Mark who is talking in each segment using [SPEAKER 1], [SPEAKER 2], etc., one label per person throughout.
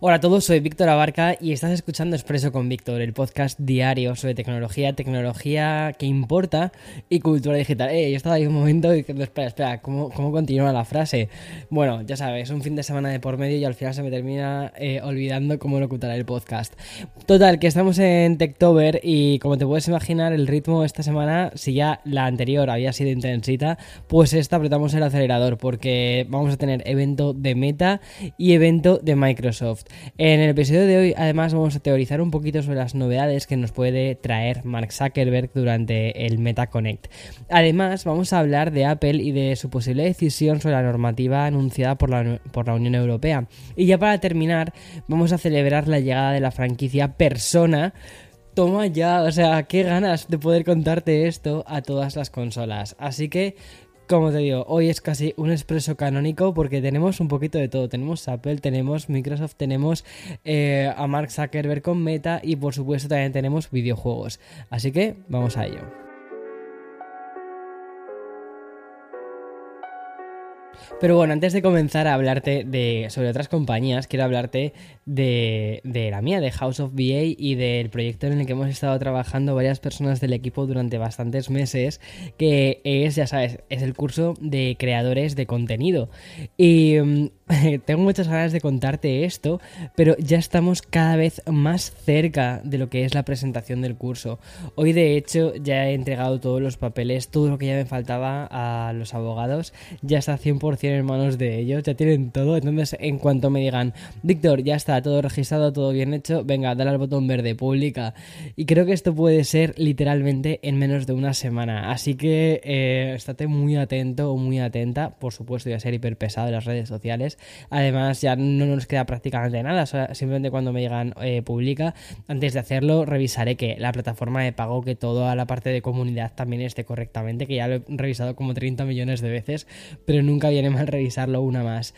[SPEAKER 1] Hola a todos, soy Víctor Abarca y estás escuchando Expreso con Víctor, el podcast diario sobre tecnología, tecnología que importa y cultura digital. Eh, yo estaba ahí un momento diciendo, espera, espera, ¿cómo, ¿cómo, continúa la frase? Bueno, ya sabes, un fin de semana de por medio y al final se me termina eh, olvidando cómo locutar el podcast. Total, que estamos en Techtober y como te puedes imaginar, el ritmo esta semana, si ya la anterior había sido intensita, pues esta apretamos el acelerador porque vamos a tener evento de Meta y evento de Microsoft. En el episodio de hoy, además, vamos a teorizar un poquito sobre las novedades que nos puede traer Mark Zuckerberg durante el Meta Connect. Además, vamos a hablar de Apple y de su posible decisión sobre la normativa anunciada por la, por la Unión Europea. Y ya para terminar, vamos a celebrar la llegada de la franquicia Persona toma ya, o sea, qué ganas de poder contarte esto a todas las consolas. Así que como te digo, hoy es casi un expreso canónico porque tenemos un poquito de todo. Tenemos Apple, tenemos Microsoft, tenemos eh, a Mark Zuckerberg con Meta y por supuesto también tenemos videojuegos. Así que vamos a ello. Pero bueno, antes de comenzar a hablarte de, sobre otras compañías, quiero hablarte de, de, la mía, de House of VA y del proyecto en el que hemos estado trabajando varias personas del equipo durante bastantes meses, que es, ya sabes, es el curso de creadores de contenido. Y mm, tengo muchas ganas de contarte esto, pero ya estamos cada vez más cerca de lo que es la presentación del curso. Hoy de hecho ya he entregado todos los papeles, todo lo que ya me faltaba a los abogados, ya está 100% en manos de ellos, ya tienen todo, entonces en cuanto me digan, Víctor, ya está todo registrado, todo bien hecho, venga, dale al botón verde, pública. Y creo que esto puede ser literalmente en menos de una semana, así que eh, estate muy atento o muy atenta, por supuesto, voy a ser hiper pesado en las redes sociales Además, ya no nos queda prácticamente nada, simplemente cuando me llegan eh, publica. Antes de hacerlo, revisaré que la plataforma de pago, que toda la parte de comunidad también esté correctamente, que ya lo he revisado como 30 millones de veces, pero nunca viene mal revisarlo una más.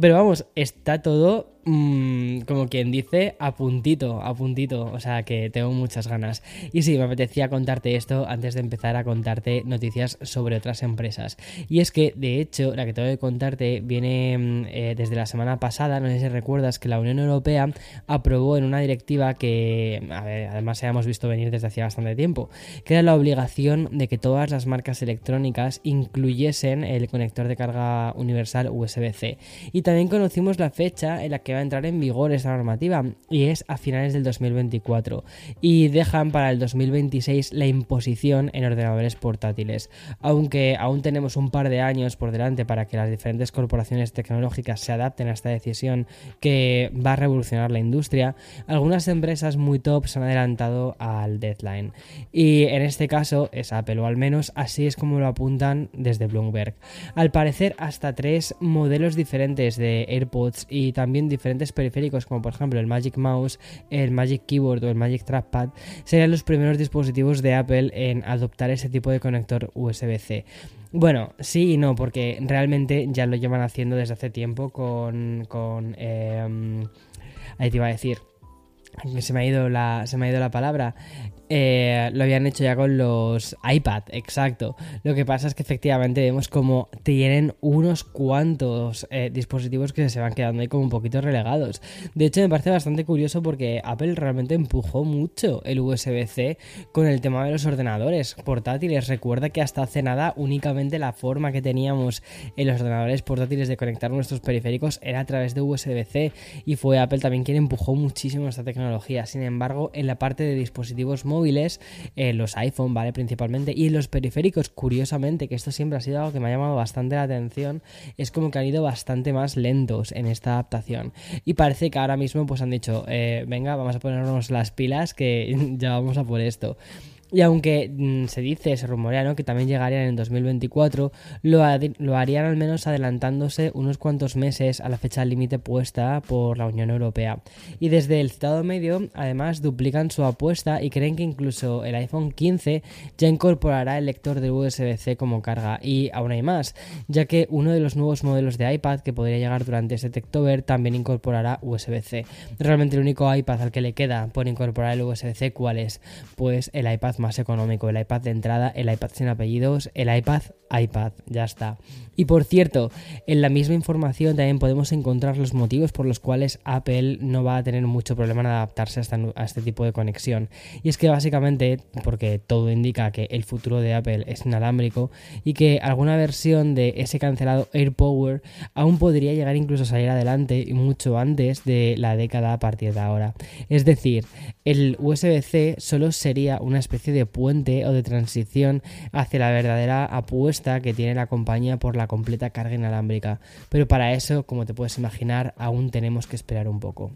[SPEAKER 1] Pero vamos, está todo Mm, como quien dice, a puntito, a puntito. O sea que tengo muchas ganas. Y sí, me apetecía contarte esto antes de empezar a contarte noticias sobre otras empresas. Y es que, de hecho, la que tengo que contarte viene mm, eh, desde la semana pasada. No sé si recuerdas que la Unión Europea aprobó en una directiva que, a ver, además ya hemos visto venir desde hacía bastante tiempo, que era la obligación de que todas las marcas electrónicas incluyesen el conector de carga universal USB-C. Y también conocimos la fecha en la que a entrar en vigor esta normativa y es a finales del 2024 y dejan para el 2026 la imposición en ordenadores portátiles. Aunque aún tenemos un par de años por delante para que las diferentes corporaciones tecnológicas se adapten a esta decisión que va a revolucionar la industria, algunas empresas muy top se han adelantado al deadline. Y en este caso es Apple, o al menos así es como lo apuntan desde Bloomberg. Al parecer hasta tres modelos diferentes de AirPods y también diferentes periféricos como por ejemplo el Magic Mouse, el Magic Keyboard o el Magic Trackpad serían los primeros dispositivos de Apple en adoptar ese tipo de conector USB-C. Bueno, sí y no, porque realmente ya lo llevan haciendo desde hace tiempo con... con em, ahí te iba a decir se me ha ido la, se me ha ido la palabra, eh, lo habían hecho ya con los iPad, exacto. Lo que pasa es que efectivamente vemos como tienen unos cuantos eh, dispositivos que se van quedando ahí como un poquito relegados. De hecho, me parece bastante curioso porque Apple realmente empujó mucho el USB-C con el tema de los ordenadores portátiles. Recuerda que hasta hace nada únicamente la forma que teníamos en los ordenadores portátiles de conectar nuestros periféricos era a través de USB-C y fue Apple también quien empujó muchísimo esta tecnología. Sin embargo, en la parte de dispositivos móviles, móviles, eh, los iPhone, ¿vale? Principalmente, y los periféricos, curiosamente, que esto siempre ha sido algo que me ha llamado bastante la atención, es como que han ido bastante más lentos en esta adaptación. Y parece que ahora mismo pues han dicho, eh, venga, vamos a ponernos las pilas que ya vamos a por esto. Y aunque mm, se dice, se rumorea ¿no? que también llegarían en 2024, lo, lo, harían al menos adelantándose unos cuantos meses a la fecha límite puesta por la Unión Europea. Y desde el citado medio, además, duplican su apuesta y creen que incluso el iPhone 15 ya incorporará el lector de USB-C como carga. Y aún hay más, ya que uno de los nuevos modelos de iPad que podría llegar durante este Techtober también incorporará USB-C. Realmente el único iPad al que le queda por incorporar el USB-C, ¿cuál es? Pues el iPad más económico, el iPad de entrada, el iPad sin apellidos, el iPad iPad, ya está. Y por cierto, en la misma información también podemos encontrar los motivos por los cuales Apple no va a tener mucho problema en adaptarse a, este tipo de conexión. Y es que básicamente, porque todo indica que el futuro de Apple es inalámbrico y que alguna versión de ese cancelado AirPower aún podría llegar incluso a salir adelante y mucho antes de la década a partir de ahora. Es decir, el USB-C solo sería una especie de puente o de transición hacia la verdadera apuesta que tiene la compañía por la completa carga inalámbrica. Pero para eso, como te puedes imaginar, aún tenemos que esperar un poco.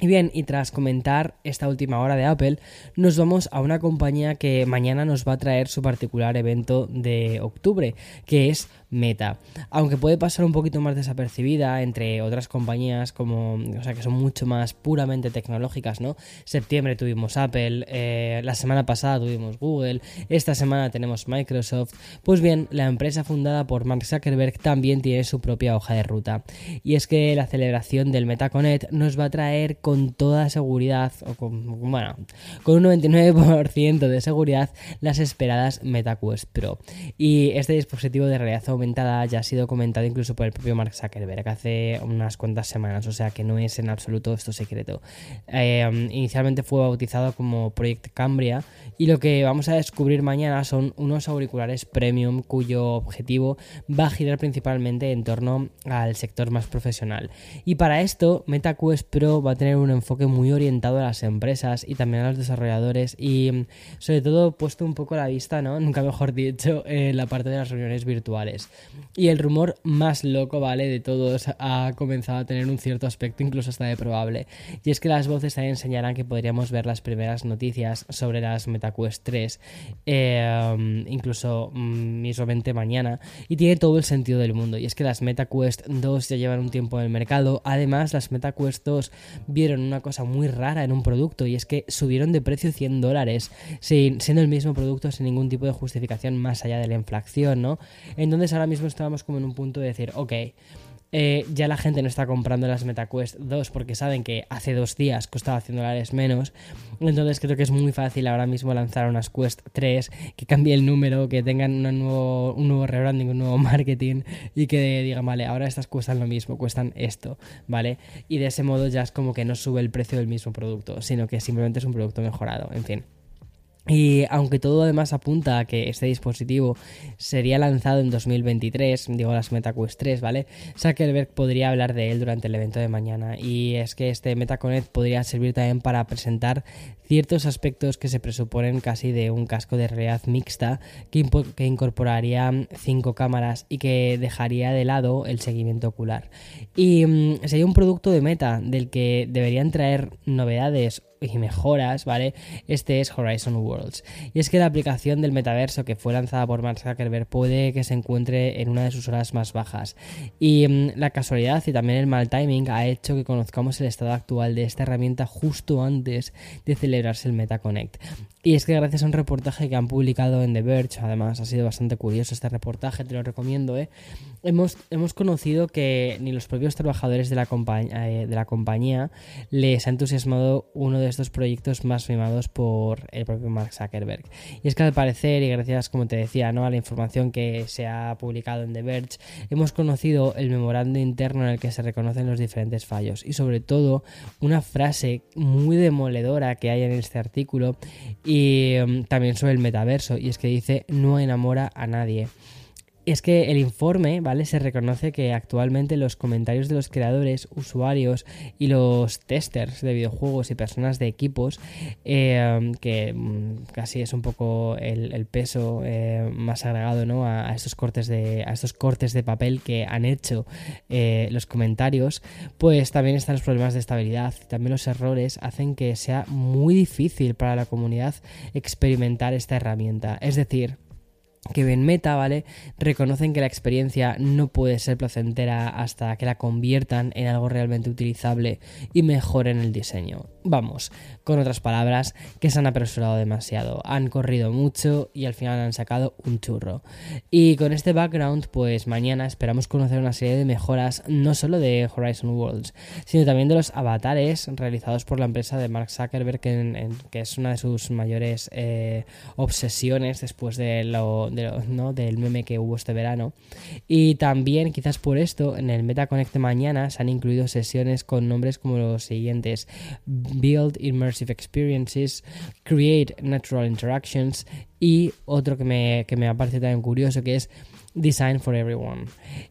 [SPEAKER 1] Y bien, y tras comentar esta última hora de Apple, nos vamos a una compañía que mañana nos va a traer su particular evento de octubre, que es Meta. Aunque puede pasar un poquito más desapercibida entre otras compañías como, o sea, que son mucho más puramente tecnológicas, ¿no? Septiembre tuvimos Apple, eh, la semana pasada tuvimos Google, esta semana tenemos Microsoft. Pues bien, la empresa fundada por Mark Zuckerberg también tiene su propia hoja de ruta. Y es que la celebración del MetaConnect nos va a traer con toda seguridad, o con, bueno, con un 99% de seguridad, las esperadas MetaQuest Pro. Y este dispositivo de realidad aumentada ya ha sido comentado incluso por el propio Mark Zuckerberg hace unas cuantas semanas, o sea que no es en absoluto esto secreto. Eh, inicialmente fue bautizado como Project Cambria y lo que vamos a descubrir mañana son unos auriculares premium cuyo objetivo va a girar principalmente en torno al sector más profesional. Y para esto MetaQuest Pro va a tener un enfoque muy orientado a las empresas y también a los desarrolladores y sobre todo puesto un poco la vista, ¿no? Nunca mejor dicho, en la parte de las reuniones virtuales. Y el rumor más loco, ¿vale? De todos ha comenzado a tener un cierto aspecto incluso hasta de probable. Y es que las voces también enseñarán que podríamos ver las primeras noticias sobre las MetaQuest 3, eh, incluso mm, mismamente mañana. Y tiene todo el sentido del mundo. Y es que las MetaQuest 2 ya llevan un tiempo en el mercado. Además, las MetaQuest 2 vieron una cosa muy rara en un producto y es que subieron de precio 100 dólares, siendo el mismo producto sin ningún tipo de justificación más allá de la inflación, ¿no? Entonces ahora mismo estábamos como en un punto de decir, ok, eh, ya la gente no está comprando las MetaQuest 2 porque saben que hace dos días costaba 100 dólares menos. Entonces creo que es muy fácil ahora mismo lanzar unas Quest 3 que cambie el número, que tengan un nuevo, un nuevo rebranding, un nuevo marketing y que digan, vale, ahora estas cuestan lo mismo, cuestan esto, ¿vale? Y de ese modo ya es como que no sube el precio del mismo producto, sino que simplemente es un producto mejorado, en fin. Y aunque todo además apunta a que este dispositivo sería lanzado en 2023, digo las MetaQuest 3, ¿vale? Zuckerberg podría hablar de él durante el evento de mañana. Y es que este MetaConnect podría servir también para presentar ciertos aspectos que se presuponen casi de un casco de realidad mixta que, que incorporaría cinco cámaras y que dejaría de lado el seguimiento ocular. Y mm, sería un producto de Meta del que deberían traer novedades y mejoras, ¿vale? Este es Horizon Worlds. Y es que la aplicación del metaverso que fue lanzada por Mark Zuckerberg puede que se encuentre en una de sus horas más bajas. Y mm, la casualidad y también el mal timing ha hecho que conozcamos el estado actual de esta herramienta justo antes de celebrarse el MetaConnect. Y es que gracias a un reportaje que han publicado en The Verge, además ha sido bastante curioso este reportaje, te lo recomiendo, ¿eh? hemos, hemos conocido que ni los propios trabajadores de la, eh, de la compañía les ha entusiasmado uno de estos proyectos más mimados por el propio Mark Zuckerberg. Y es que al parecer, y gracias, como te decía, ¿no? a la información que se ha publicado en The Verge, hemos conocido el memorando interno en el que se reconocen los diferentes fallos y sobre todo una frase muy demoledora que hay en este artículo y mm, también sobre el metaverso y es que dice no enamora a nadie. Es que el informe, ¿vale? Se reconoce que actualmente los comentarios de los creadores, usuarios y los testers de videojuegos y personas de equipos, eh, que mm, casi es un poco el, peso eh, más agregado, ¿no? A, estos cortes de, a cortes de papel que han hecho eh, los comentarios, pues también están los problemas de estabilidad, también los errores hacen que sea muy difícil para la comunidad experimentar esta herramienta. Es decir, que en Meta, ¿vale? Reconocen que la experiencia no puede ser placentera hasta que la conviertan en algo realmente utilizable y mejoren el diseño. Vamos, con otras palabras, que se han apresurado demasiado, han corrido mucho y al final han sacado un churro. Y con este background, pues mañana esperamos conocer una serie de mejoras no solo de Horizon Worlds, sino también de los avatares realizados por la empresa de Mark Zuckerberg, que, es una de sus mayores eh, obsesiones después de lo, del meme que hubo este verano. Y también, quizás por esto, en el MetaConnect mañana se han incluido sesiones con nombres como los siguientes. Build Immersive Experiences, Create Natural Interactions y otro que me, que me parecido también curioso que es Design for Everyone.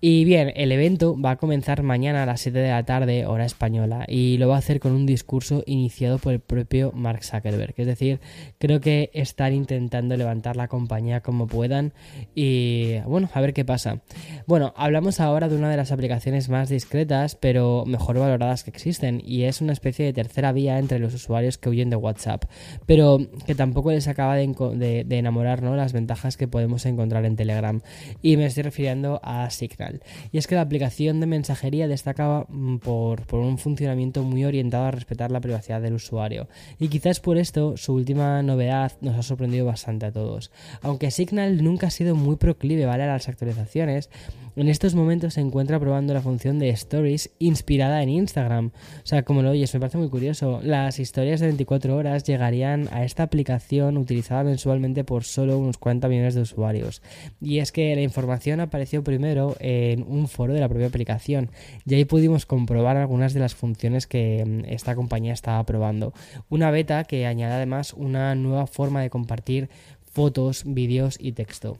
[SPEAKER 1] Y bien, el evento va a comenzar mañana a las 7 de la tarde, hora española, y lo va a hacer con un discurso iniciado por el propio Mark Zuckerberg. Es decir, creo que están intentando levantar la compañía como puedan y bueno, a ver qué pasa. Bueno, hablamos ahora de una de las aplicaciones más discretas, pero mejor valoradas que existen, y es una especie de tercera vía entre los usuarios que huyen de WhatsApp, pero que tampoco les acaba de, enamorar ¿no? las ventajas que podemos encontrar en Telegram. Y me estoy refiriendo a Signal. Y es que la aplicación de mensajería destacaba mm, por, un funcionamiento muy orientado a respetar la privacidad del usuario. Y quizás por esto su última novedad nos ha sorprendido bastante a todos. Aunque Signal nunca ha sido muy proclive ¿vale? a las actualizaciones, en estos momentos se encuentra probando la función de Stories inspirada en Instagram. O sea, como lo oyes, me parece muy curioso. Las historias de 24 horas llegarían a esta aplicación utilizada mensualmente por solo unos 40 millones de usuarios. Y es que la información apareció primero en un foro de la propia aplicación y ahí pudimos comprobar algunas de las funciones que mm, esta compañía estaba probando. Una beta que añade además una nueva forma de compartir fotos, vídeos y texto.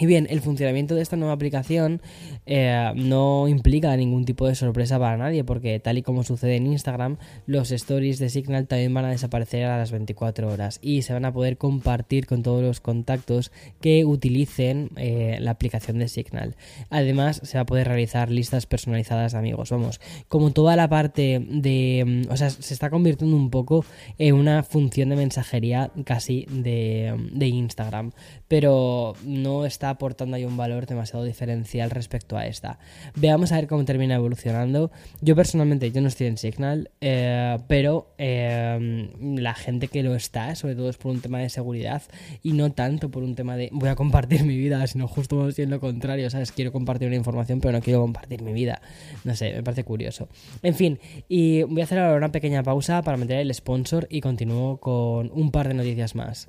[SPEAKER 1] Y bien, el funcionamiento de esta nueva aplicación eh, no implica ningún tipo de sorpresa para nadie, porque tal y como sucede en Instagram, los stories de Signal también van a desaparecer a las 24 horas y se van a poder compartir con todos los contactos que utilicen eh, la aplicación de Signal. Además, se va a poder realizar listas personalizadas de amigos. Vamos, como toda la parte de... Mm, o sea, se está convirtiendo un poco en una función de mensajería casi de, de Instagram, pero no está aportando ahí un valor demasiado diferencial respecto a esta. Veamos a ver cómo termina evolucionando. Yo personalmente, yo no estoy en Signal, eh, pero eh, la gente que lo está, sobre todo es por un tema de seguridad y no tanto por un tema de voy a compartir mi vida, sino justo siendo lo contrario, ¿sabes? Quiero compartir una información, pero no quiero compartir mi vida. No sé, me parece curioso. En fin, y voy a hacer ahora una pequeña pausa para meter el sponsor y continúo con un par de noticias más.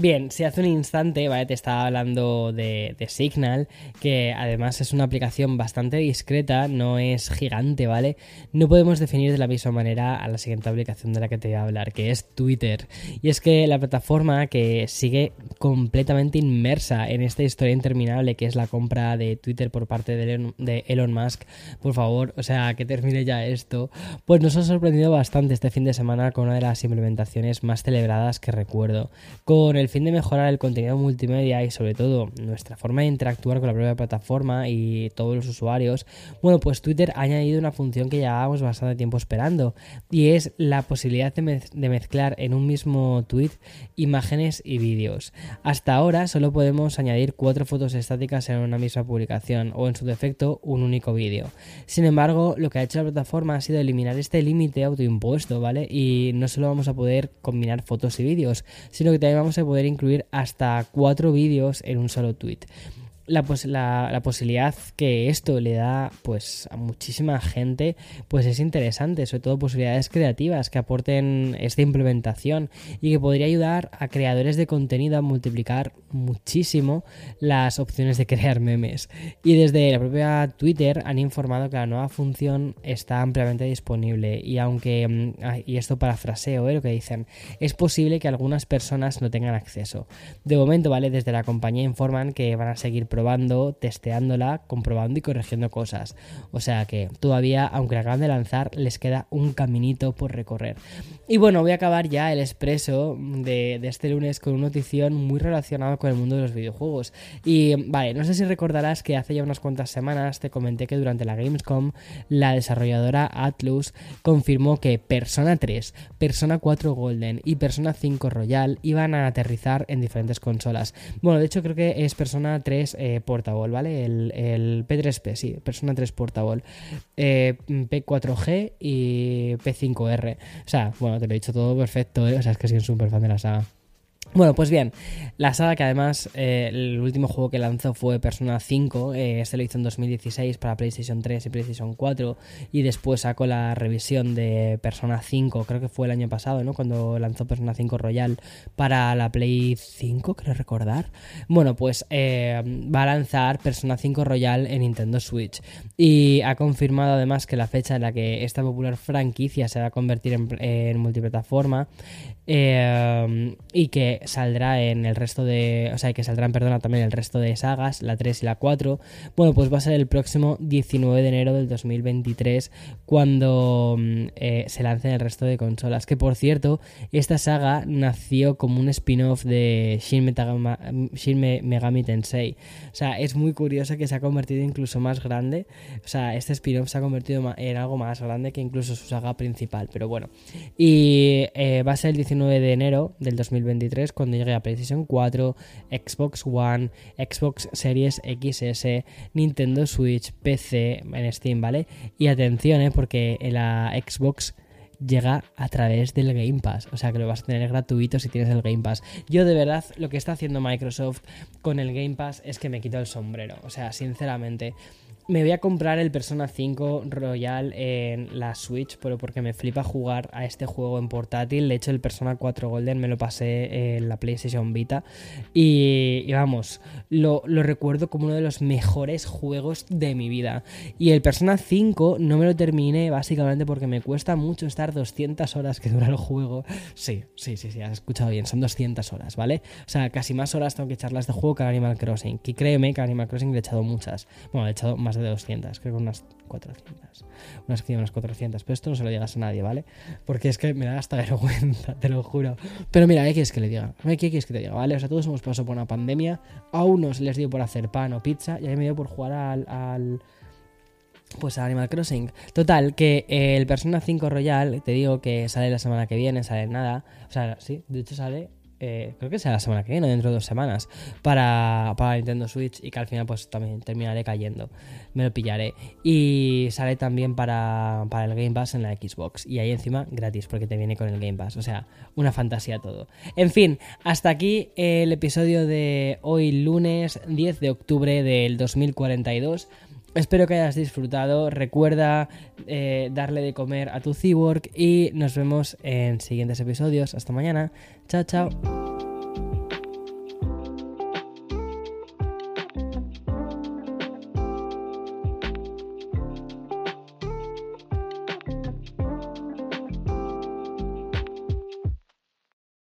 [SPEAKER 1] Bien, si hace un instante, ¿vale? Te estaba hablando de, Signal, que además es una aplicación bastante discreta, no es gigante, ¿vale? No podemos definir de la misma manera a la siguiente aplicación de la que te voy a hablar, que es Twitter. Y es que la plataforma que sigue completamente inmersa en esta historia interminable que es la compra de Twitter por parte de Elon Musk, por favor, o sea, que termine ya esto, pues nos ha sorprendido bastante este fin de semana con una de las implementaciones más celebradas que recuerdo. Con el fin de mejorar el contenido multimedia y sobre todo nuestra forma de interactuar con la propia plataforma y todos los usuarios, bueno, pues Twitter ha añadido una función que llevábamos bastante tiempo esperando y es la posibilidad de, mezclar en un mismo tweet imágenes y vídeos. Hasta ahora solo podemos añadir cuatro fotos estáticas en una misma publicación o en su defecto un único vídeo. Sin embargo, lo que ha hecho la plataforma ha sido eliminar este límite autoimpuesto, ¿vale? Y no solo vamos a poder combinar fotos y vídeos, sino que también vamos a poder incluir hasta cuatro vídeos en un solo tweet la, la, posibilidad que esto le da pues a muchísima gente pues es interesante, sobre todo posibilidades creativas que aporten esta implementación y que podría ayudar a creadores de contenido a multiplicar muchísimo las opciones de crear memes. Y desde la propia Twitter han informado que la nueva función está ampliamente disponible y aunque, mm, y esto parafraseo ¿eh? lo que dicen, es posible que algunas personas no tengan acceso. De momento, ¿vale? Desde la compañía informan que van a seguir probando, testeándola, comprobando y corrigiendo cosas. O sea que todavía, aunque la acaban de lanzar, les queda un caminito por recorrer. Y bueno, voy a acabar ya el expreso de, este lunes con una notición muy relacionada con el mundo de los videojuegos. Y vale, no sé si recordarás que hace ya unas cuantas semanas te comenté que durante la Gamescom la desarrolladora Atlus confirmó que Persona 3, Persona 4 Golden y Persona 5 Royal iban a aterrizar en diferentes consolas. Bueno, de hecho creo que es Persona 3 eh, Portable, ¿vale? El, P3P, sí, Persona 3 Portable. Eh, P4G y P5R. O sea, bueno, te lo he dicho todo perfecto, ¿eh? O sea, es que soy un súper fan de la saga. Bueno, pues bien, la saga que además eh, el último juego que lanzó fue Persona 5, eh, este lo hizo en 2016 para PlayStation 3 y PlayStation 4 y después sacó la revisión de Persona 5, creo que fue el año pasado, ¿no? Cuando lanzó Persona 5 Royal para la Play 5, creo recordar. Bueno, pues eh, va a lanzar Persona 5 Royal en Nintendo Switch y ha confirmado además que la fecha en la que esta popular franquicia se va a convertir en, en multiplataforma y que saldrá en el resto de. O sea, que saldrán, perdona, también el resto de sagas, la 3 y la 4. Bueno, pues va a ser el próximo 19 de enero del 2023 cuando mm, eh, se lancen el resto de consolas. Que por cierto, esta saga nació como un spin-off de Shin, Megami Tensei. O sea, es muy curioso que se ha convertido incluso más grande. O sea, este spin-off se ha convertido en algo más grande que incluso su saga principal. Pero bueno. Y eh, va a ser el 19 de enero del 2023 cuando llegue a PlayStation 4, Xbox One, Xbox Series XS, Nintendo Switch, PC en Steam, ¿vale? Y atención, ¿eh? porque la Xbox llega a través del Game Pass. O sea que lo vas a tener gratuito si tienes el Game Pass. Yo de verdad lo que está haciendo Microsoft con el Game Pass es que me quito el sombrero. O sea, sinceramente me voy a comprar el Persona 5 Royal en la Switch, pero porque me flipa jugar a este juego en portátil. De hecho, el Persona 4 Golden me lo pasé en la PlayStation Vita. Y, vamos, lo, recuerdo como uno de los mejores juegos de mi vida. Y el Persona 5 no me lo terminé básicamente porque me cuesta mucho estar 200 horas que dura el juego. Sí, sí, sí, sí, has escuchado bien, son 200 horas, ¿vale? O sea, casi más horas tengo que echarlas de juego que Animal Crossing. Y créeme que Animal Crossing le he echado muchas. Bueno, he echado más de 200, creo que unas 400. Unas, unas 400, pero esto no se lo digas a nadie, ¿vale? Porque es que me da hasta vergüenza, te lo juro. Pero mira, ¿qué quieres que le diga? ¿Qué quieres que te diga? ¿Vale? O sea, todos hemos pasado por una pandemia. A unos les dio por hacer pan o pizza y a mí me dio por jugar al, al pues a Animal Crossing. Total, que el Persona 5 Royal, te digo que sale la semana que viene, sale nada. O sea, sí, de hecho sale eh, creo que será la semana que viene, dentro de dos semanas, para, para Nintendo Switch y que al final pues también terminaré cayendo. Me lo pillaré. Y sale también para, para el Game Pass en la Xbox. Y ahí encima gratis porque te viene con el Game Pass. O sea, una fantasía todo. En fin, hasta aquí el episodio de hoy lunes 10 de octubre del 2042. Espero que hayas disfrutado. Recuerda eh, darle de comer a tu cyborg y nos vemos en siguientes episodios. Hasta mañana. Chao, chao.